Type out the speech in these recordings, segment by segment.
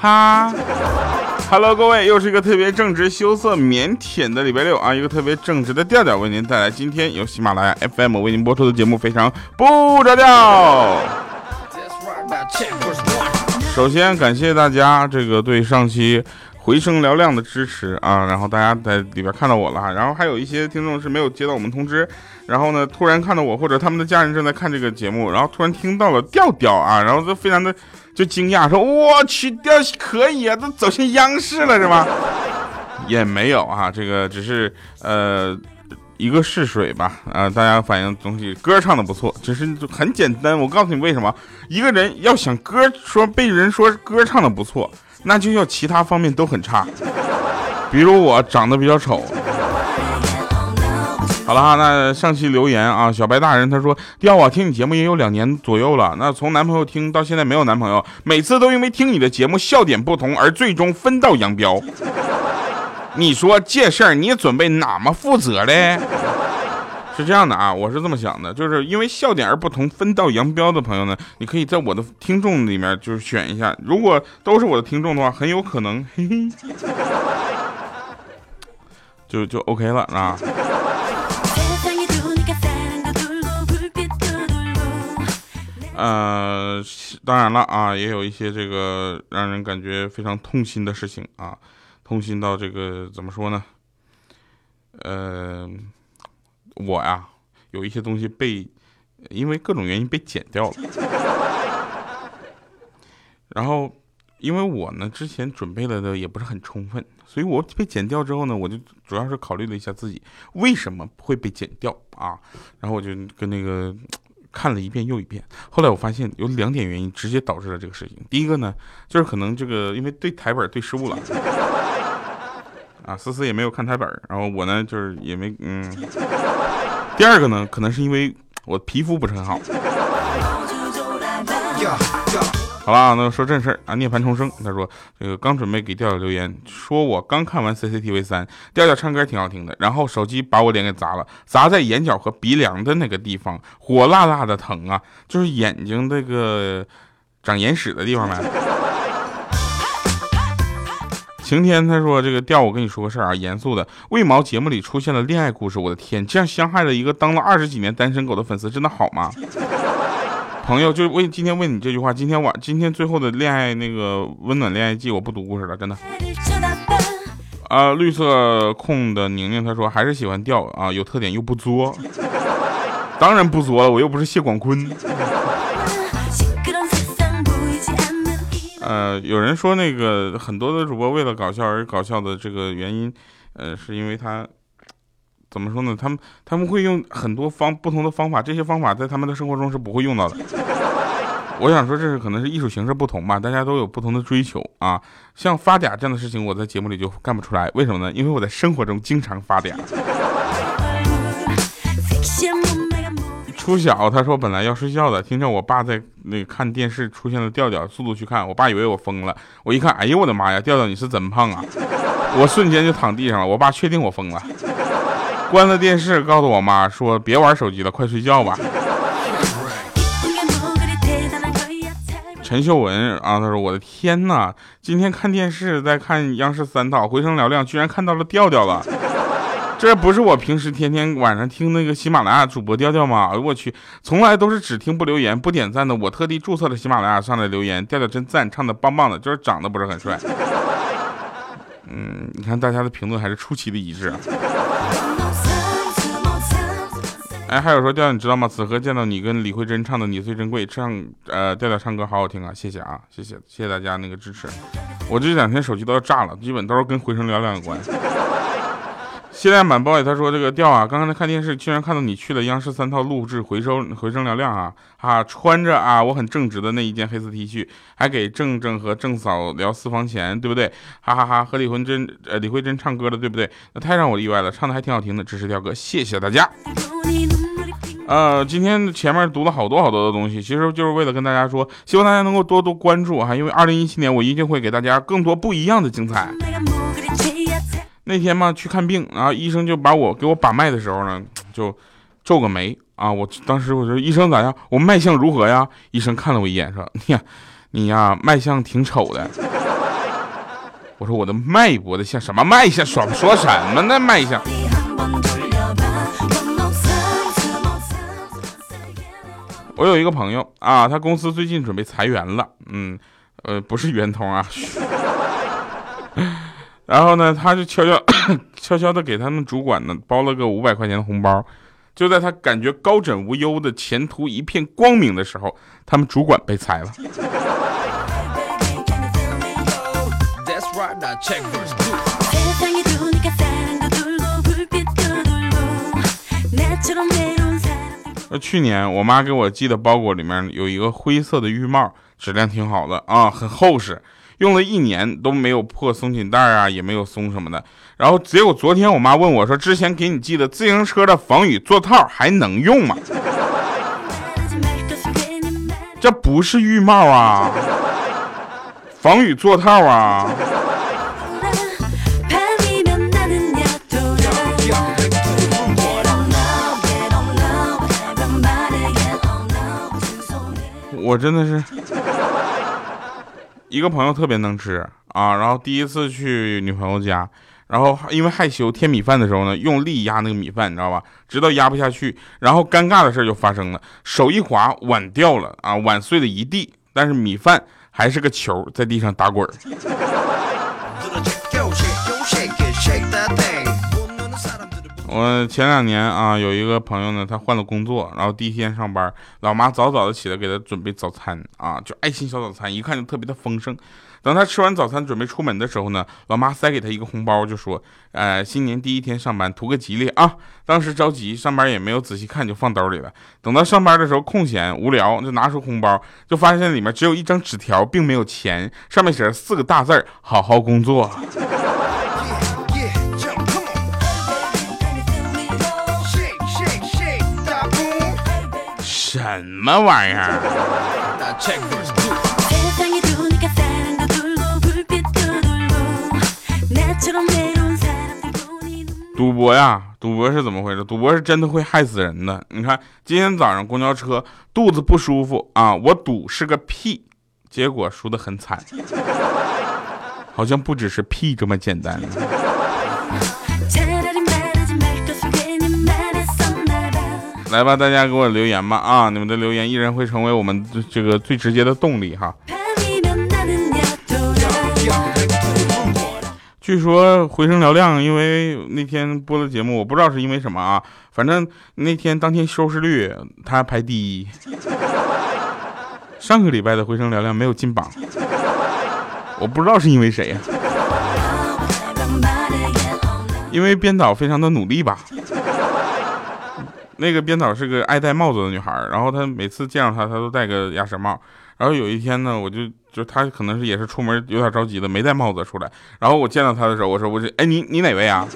哈，Hello，各位，又是一个特别正直、羞涩、腼腆的礼拜六啊，一个特别正直的调调为您带来今天由喜马拉雅 FM 为您播出的节目，非常不着调。首先感谢大家这个对上期回声嘹亮的支持啊，然后大家在里边看到我了，然后还有一些听众是没有接到我们通知，然后呢突然看到我或者他们的家人正在看这个节目，然后突然听到了调调啊，然后就非常的就惊讶，说我去调可以啊，都走向央视了是吧？也没有啊，这个只是呃。一个试水吧，啊，大家反映东西歌唱的不错，只是很简单。我告诉你为什么，一个人要想歌说被人说歌唱的不错，那就要其他方面都很差。比如我长得比较丑。好了哈，那上期留言啊，小白大人他说，调啊，听你节目也有两年左右了，那从男朋友听到现在没有男朋友，每次都因为听你的节目笑点不同而最终分道扬镳。你说这事儿你准备哪么负责嘞？是这样的啊，我是这么想的，就是因为笑点而不同分道扬镳的朋友呢，你可以在我的听众里面就是选一下，如果都是我的听众的话，很有可能嘿嘿，就就 OK 了啊。呃，当然了啊，也有一些这个让人感觉非常痛心的事情啊。痛心到这个怎么说呢？呃，我呀有一些东西被因为各种原因被剪掉了，然后因为我呢之前准备了的也不是很充分，所以我被剪掉之后呢，我就主要是考虑了一下自己为什么会被剪掉啊，然后我就跟那个看了一遍又一遍，后来我发现有两点原因直接导致了这个事情。第一个呢，就是可能这个因为对台本对失误了。啊，思思也没有看台本，然后我呢就是也没嗯。第二个呢，可能是因为我皮肤不是很好。好了，那说正事儿啊。涅槃重生，他说这个刚准备给调调留言，说我刚看完 CCTV 三，调调唱歌挺好听的，然后手机把我脸给砸了，砸在眼角和鼻梁的那个地方，火辣辣的疼啊，就是眼睛那个长眼屎的地方呗。晴天他说：“这个调，我跟你说个事儿啊，严肃的。为毛节目里出现了恋爱故事？我的天，这样伤害了一个当了二十几年单身狗的粉丝，真的好吗？朋友，就为今天问你这句话。今天晚，今天最后的恋爱那个温暖恋爱季，我不读故事了，真的。啊，绿色控的宁宁他说还是喜欢调啊，有特点又不作。当然不作了，我又不是谢广坤。”呃，有人说那个很多的主播为了搞笑而搞笑的这个原因，呃，是因为他怎么说呢？他们他们会用很多方不同的方法，这些方法在他们的生活中是不会用到的。我想说，这是可能是艺术形式不同吧，大家都有不同的追求啊。像发嗲这样的事情，我在节目里就干不出来，为什么呢？因为我在生活中经常发嗲。初小，他说本来要睡觉的，听着我爸在那看电视，出现了调调，速度去看，我爸以为我疯了。我一看，哎呦我的妈呀，调调你是怎么胖啊？我瞬间就躺地上了。我爸确定我疯了，关了电视，告诉我妈说别玩手机了，快睡觉吧。陈秀文啊，他说我的天哪，今天看电视在看央视三套，回声嘹亮，居然看到了调调了。这不是我平时天天晚上听那个喜马拉雅主播调调吗？哎呦我去，从来都是只听不留言不点赞的。我特地注册了喜马拉雅上来留言，调调真赞，唱的棒棒的，就是长得不是很帅。嗯，你看大家的评论还是出奇的一致。哎，还有说调调你知道吗？此刻见到你跟李慧珍唱的《你最珍贵》，唱呃调调唱歌好好听啊，谢谢啊，谢谢谢谢大家那个支持。我这两天手机都要炸了，基本都是跟回声嘹亮有关。现在满包里他说这个调啊，刚刚在看电视，居然看到你去了央视三套录制回收回声嘹亮啊啊，穿着啊我很正直的那一件黑色 T 恤，还给正正和正嫂聊私房钱，对不对？哈哈哈，和李慧珍呃李慧珍唱歌的，对不对？那太让我意外了，唱的还挺好听的，支持调哥，谢谢大家。呃，今天前面读了好多好多的东西，其实就是为了跟大家说，希望大家能够多多关注哈，因为二零一七年我一定会给大家更多不一样的精彩。那天嘛去看病，然后医生就把我给我把脉的时候呢，就皱个眉啊。我当时我说医生咋样？我脉象如何呀？医生看了我一眼说：“你呀，你呀，脉象挺丑的。”我说我的脉搏的像什么脉象？说说什么呢？脉象？我有一个朋友啊，他公司最近准备裁员了，嗯，呃，不是圆通啊。然后呢，他就悄悄悄悄的给他们主管呢包了个五百块钱的红包。就在他感觉高枕无忧的前途一片光明的时候，他们主管被裁了。去年我妈给我寄的包裹里面有一个灰色的浴帽，质量挺好的啊，很厚实，用了一年都没有破松紧带啊，也没有松什么的。然后结果昨天我妈问我说：“之前给你寄的自行车的防雨座套还能用吗？”这不是浴帽啊，防雨座套啊。我真的是一个朋友特别能吃啊，然后第一次去女朋友家，然后因为害羞添米饭的时候呢，用力压那个米饭，你知道吧？直到压不下去，然后尴尬的事就发生了，手一滑，碗掉了啊，碗碎了一地，但是米饭还是个球在地上打滚。我前两年啊，有一个朋友呢，他换了工作，然后第一天上班，老妈早早的起来给他准备早餐啊，就爱心小早餐，一看就特别的丰盛。等他吃完早餐准备出门的时候呢，老妈塞给他一个红包，就说：“呃，新年第一天上班，图个吉利啊。”当时着急，上班也没有仔细看，就放兜里了。等到上班的时候空闲无聊，就拿出红包，就发现里面只有一张纸条，并没有钱，上面写着四个大字好好工作。”什么玩意儿？赌博呀，赌博是怎么回事？赌博是真的会害死人的。你看，今天早上公交车肚子不舒服啊，我赌是个屁，结果输得很惨，好像不只是屁这么简单。来吧，大家给我留言吧啊！你们的留言依然会成为我们这个最直接的动力哈。据说回声嘹亮，因为那天播的节目，我不知道是因为什么啊，反正那天当天收视率他排第一。上个礼拜的回声嘹亮没有进榜，我不知道是因为谁呀？因为编导非常的努力吧。那个编导是个爱戴帽子的女孩，然后她每次见到她，她都戴个鸭舌帽。然后有一天呢，我就就她可能是也是出门有点着急的，没戴帽子出来。然后我见到她的时候，我说我是哎你你哪位啊？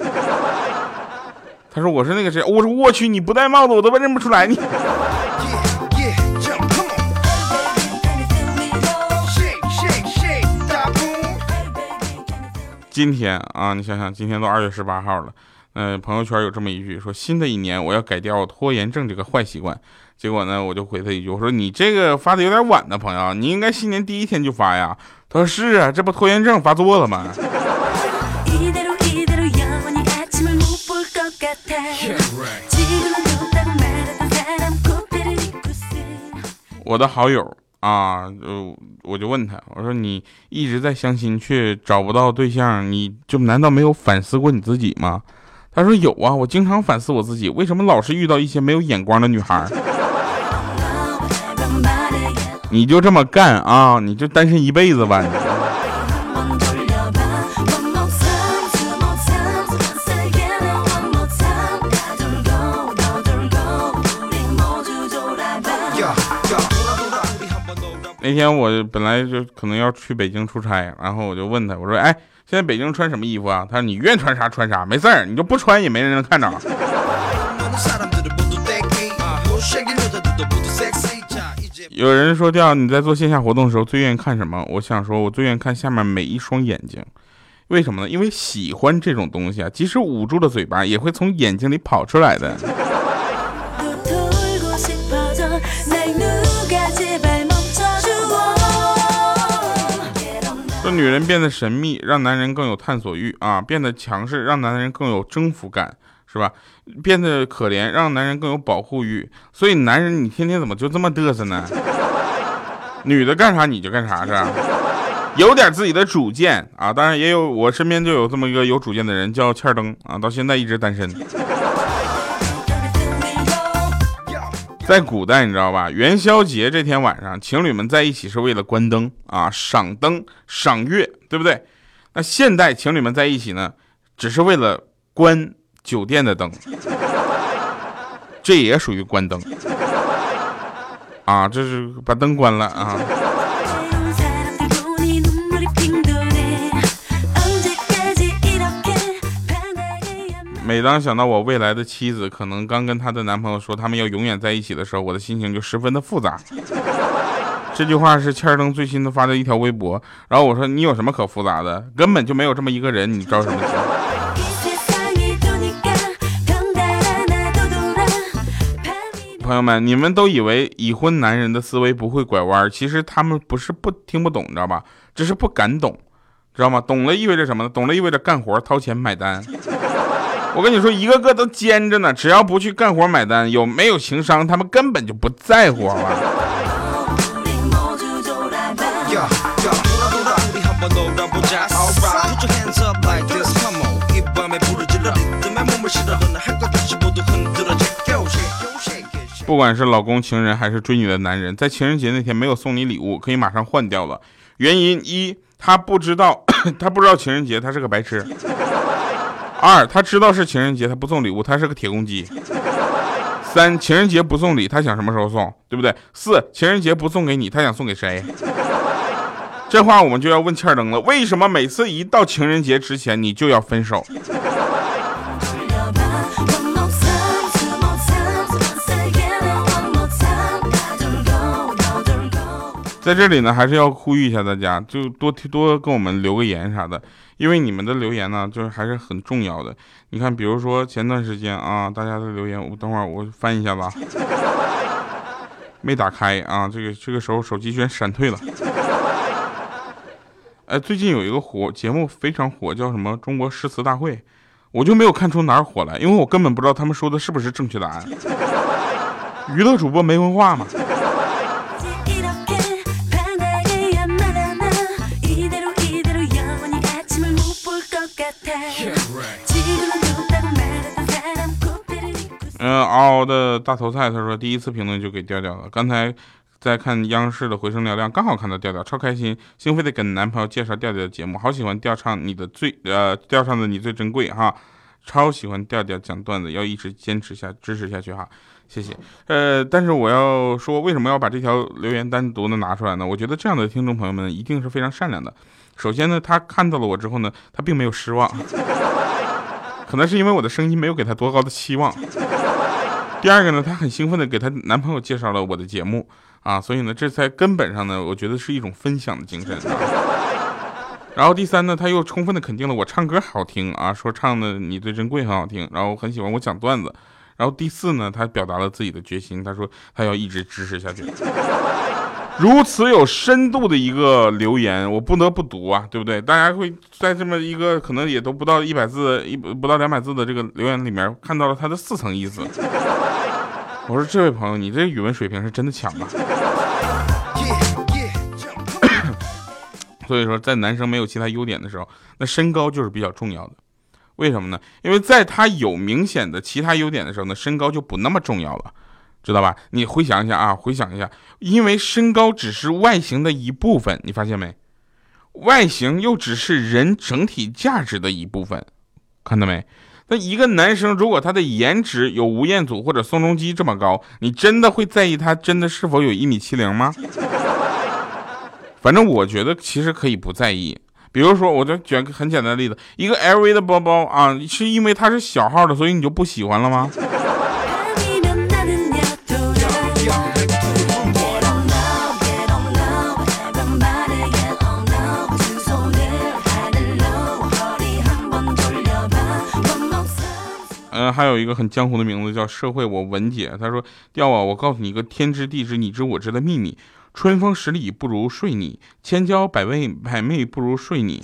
她说我是那个谁。我说我去你不戴帽子我都认不出来你。今天啊，你想想，今天都二月十八号了。嗯，朋友圈有这么一句说：“新的一年我要改掉拖延症这个坏习惯。”结果呢，我就回他一句：“我说你这个发的有点晚呢，朋友，你应该新年第一天就发呀。”他说：“是啊，这不拖延症发作了吗？”我的好友啊，就我就问他，我说：“你一直在相亲却找不到对象，你就难道没有反思过你自己吗？”他说有啊，我经常反思我自己，为什么老是遇到一些没有眼光的女孩？你就这么干啊？你就单身一辈子吧？那天我本来就可能要去北京出差，然后我就问他，我说，哎。现在北京穿什么衣服啊？他说你愿穿啥穿啥，没事儿，你就不穿也没人能看着。有人说调你在做线下活动的时候最愿意看什么？我想说，我最愿意看下面每一双眼睛，为什么呢？因为喜欢这种东西啊，即使捂住了嘴巴，也会从眼睛里跑出来的。女人变得神秘，让男人更有探索欲啊；变得强势，让男人更有征服感，是吧？变得可怜，让男人更有保护欲。所以，男人你天天怎么就这么嘚瑟呢？女的干啥你就干啥是吧？有点自己的主见啊！当然也有，我身边就有这么一个有主见的人，叫欠灯啊，到现在一直单身。在古代，你知道吧？元宵节这天晚上，情侣们在一起是为了关灯啊，赏灯、赏月，对不对？那现代情侣们在一起呢，只是为了关酒店的灯，这也属于关灯啊，这是把灯关了啊。每当想到我未来的妻子可能刚跟她的男朋友说他们要永远在一起的时候，我的心情就十分的复杂。这句话是欠儿登最新的发的一条微博，然后我说你有什么可复杂的？根本就没有这么一个人，你着什么急？朋友们，你们都以为已婚男人的思维不会拐弯，其实他们不是不听不懂，你知道吧？只是不敢懂，知道吗？懂了意味着什么呢？懂了意味着干活掏钱买单。我跟你说，一个个都尖着呢，只要不去干活买单，有没有情商，他们根本就不在乎，好吧？不管是老公、情人还是追你的男人，在情人节那天没有送你礼物，可以马上换掉了。原因一，他不知道，他不知道情人节，他是个白痴。二，他知道是情人节，他不送礼物，他是个铁公鸡。三，情人节不送礼，他想什么时候送，对不对？四，情人节不送给你，他想送给谁？这话我们就要问欠儿灯了，为什么每次一到情人节之前，你就要分手？在这里呢，还是要呼吁一下大家，就多多跟我们留个言啥的，因为你们的留言呢，就是还是很重要的。你看，比如说前段时间啊，大家的留言，我等会儿我翻一下吧，没打开啊，这个这个时候手机居然闪退了。哎，最近有一个火节目非常火，叫什么《中国诗词大会》，我就没有看出哪儿火来，因为我根本不知道他们说的是不是正确答案。娱乐主播没文化嘛。嗯，嗷嗷的大头菜，他说第一次评论就给调调了。刚才在看央视的回声嘹亮，刚好看到调调，超开心，兴奋的跟男朋友介绍调调的节目，好喜欢调唱你的最呃调唱的你最珍贵哈，超喜欢调调讲段子，要一直坚持下支持下去哈，谢谢。呃，但是我要说，为什么要把这条留言单独的拿出来呢？我觉得这样的听众朋友们一定是非常善良的。首先呢，他看到了我之后呢，他并没有失望，可能是因为我的声音没有给他多高的期望。第二个呢，她很兴奋的给她男朋友介绍了我的节目啊，所以呢，这在根本上呢，我觉得是一种分享的精神。然后第三呢，她又充分的肯定了我唱歌好听啊，说唱的你最珍贵很好听，然后很喜欢我讲段子。然后第四呢，她表达了自己的决心，她说她要一直支持下去。如此有深度的一个留言，我不得不读啊，对不对？大家会在这么一个可能也都不到一百字、一不到两百字的这个留言里面，看到了他的四层意思。我说这位朋友，你这语文水平是真的强啊！所以说，在男生没有其他优点的时候，那身高就是比较重要的。为什么呢？因为在他有明显的其他优点的时候呢，身高就不那么重要了，知道吧？你回想一下啊，回想一下，因为身高只是外形的一部分，你发现没？外形又只是人整体价值的一部分，看到没？那一个男生，如果他的颜值有吴彦祖或者宋仲基这么高，你真的会在意他真的是否有一米七零吗？反正我觉得其实可以不在意。比如说，我就举个很简单的例子，一个 LV 的包包啊，是因为它是小号的，所以你就不喜欢了吗？还有一个很江湖的名字叫社会我文姐，她说：“调啊，我告诉你一个天知地知你知我知的秘密，春风十里不如睡你，千娇百媚百媚不如睡你，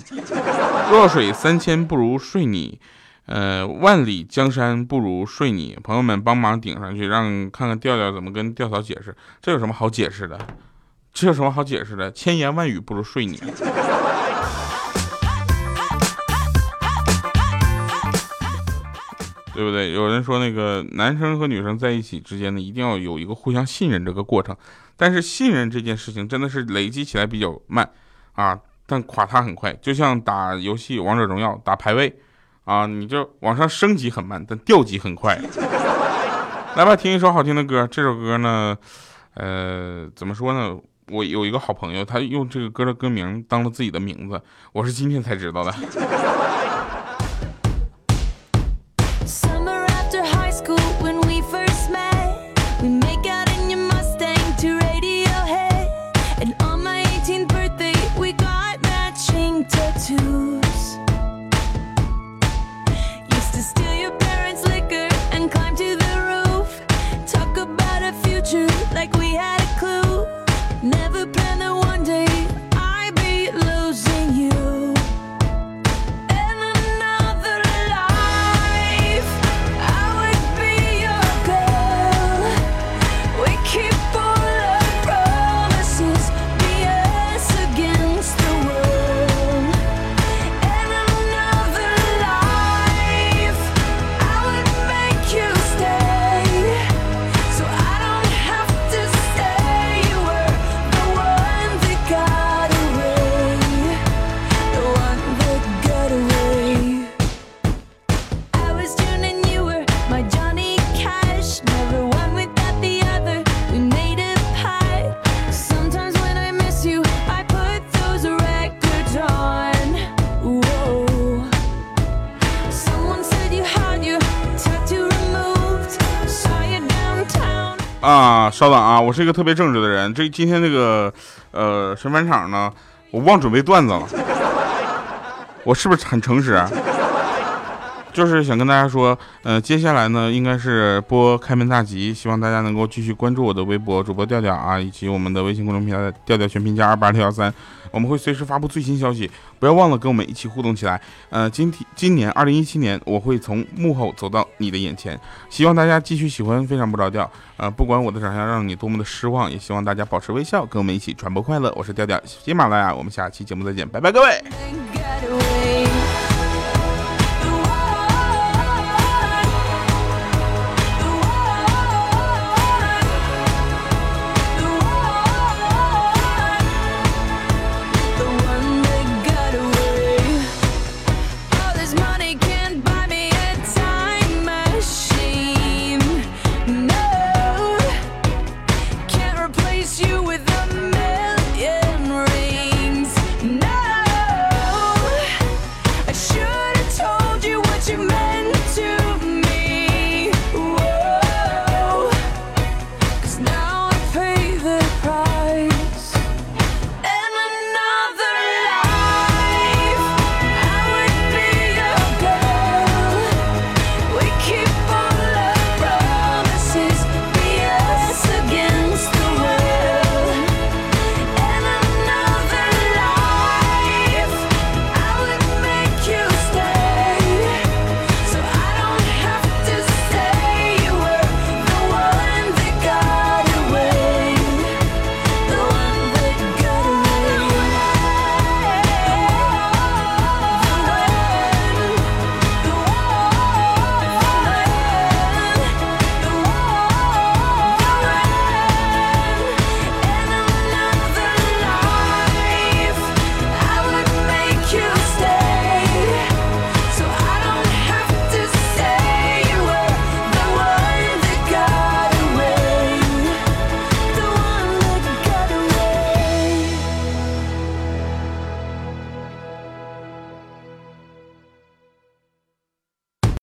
弱水三千不如睡你，呃，万里江山不如睡你。朋友们帮忙顶上去，让看看调调怎么跟调嫂解释。这有什么好解释的？这有什么好解释的？千言万语不如睡你。对不对？有人说那个男生和女生在一起之间呢，一定要有一个互相信任这个过程。但是信任这件事情真的是累积起来比较慢啊，但垮塌很快。就像打游戏王者荣耀打排位啊，你就往上升级很慢，但掉级很快。来吧，听一首好听的歌。这首歌呢，呃，怎么说呢？我有一个好朋友，他用这个歌的歌名当了自己的名字，我是今天才知道的。啊，稍等啊，我是一个特别正直的人。这今天这个，呃，神返场呢，我忘准备段子了。我是不是很诚实？就是想跟大家说，呃，接下来呢，应该是播开门大吉，希望大家能够继续关注我的微博主播调调啊，以及我们的微信公众平台调调全拼加二八六幺三，我们会随时发布最新消息，不要忘了跟我们一起互动起来。呃，今天今年二零一七年，我会从幕后走到你的眼前，希望大家继续喜欢非常不着调。呃，不管我的长相让你多么的失望，也希望大家保持微笑，跟我们一起传播快乐。我是调调，喜马拉雅，我们下期节目再见，拜拜，各位。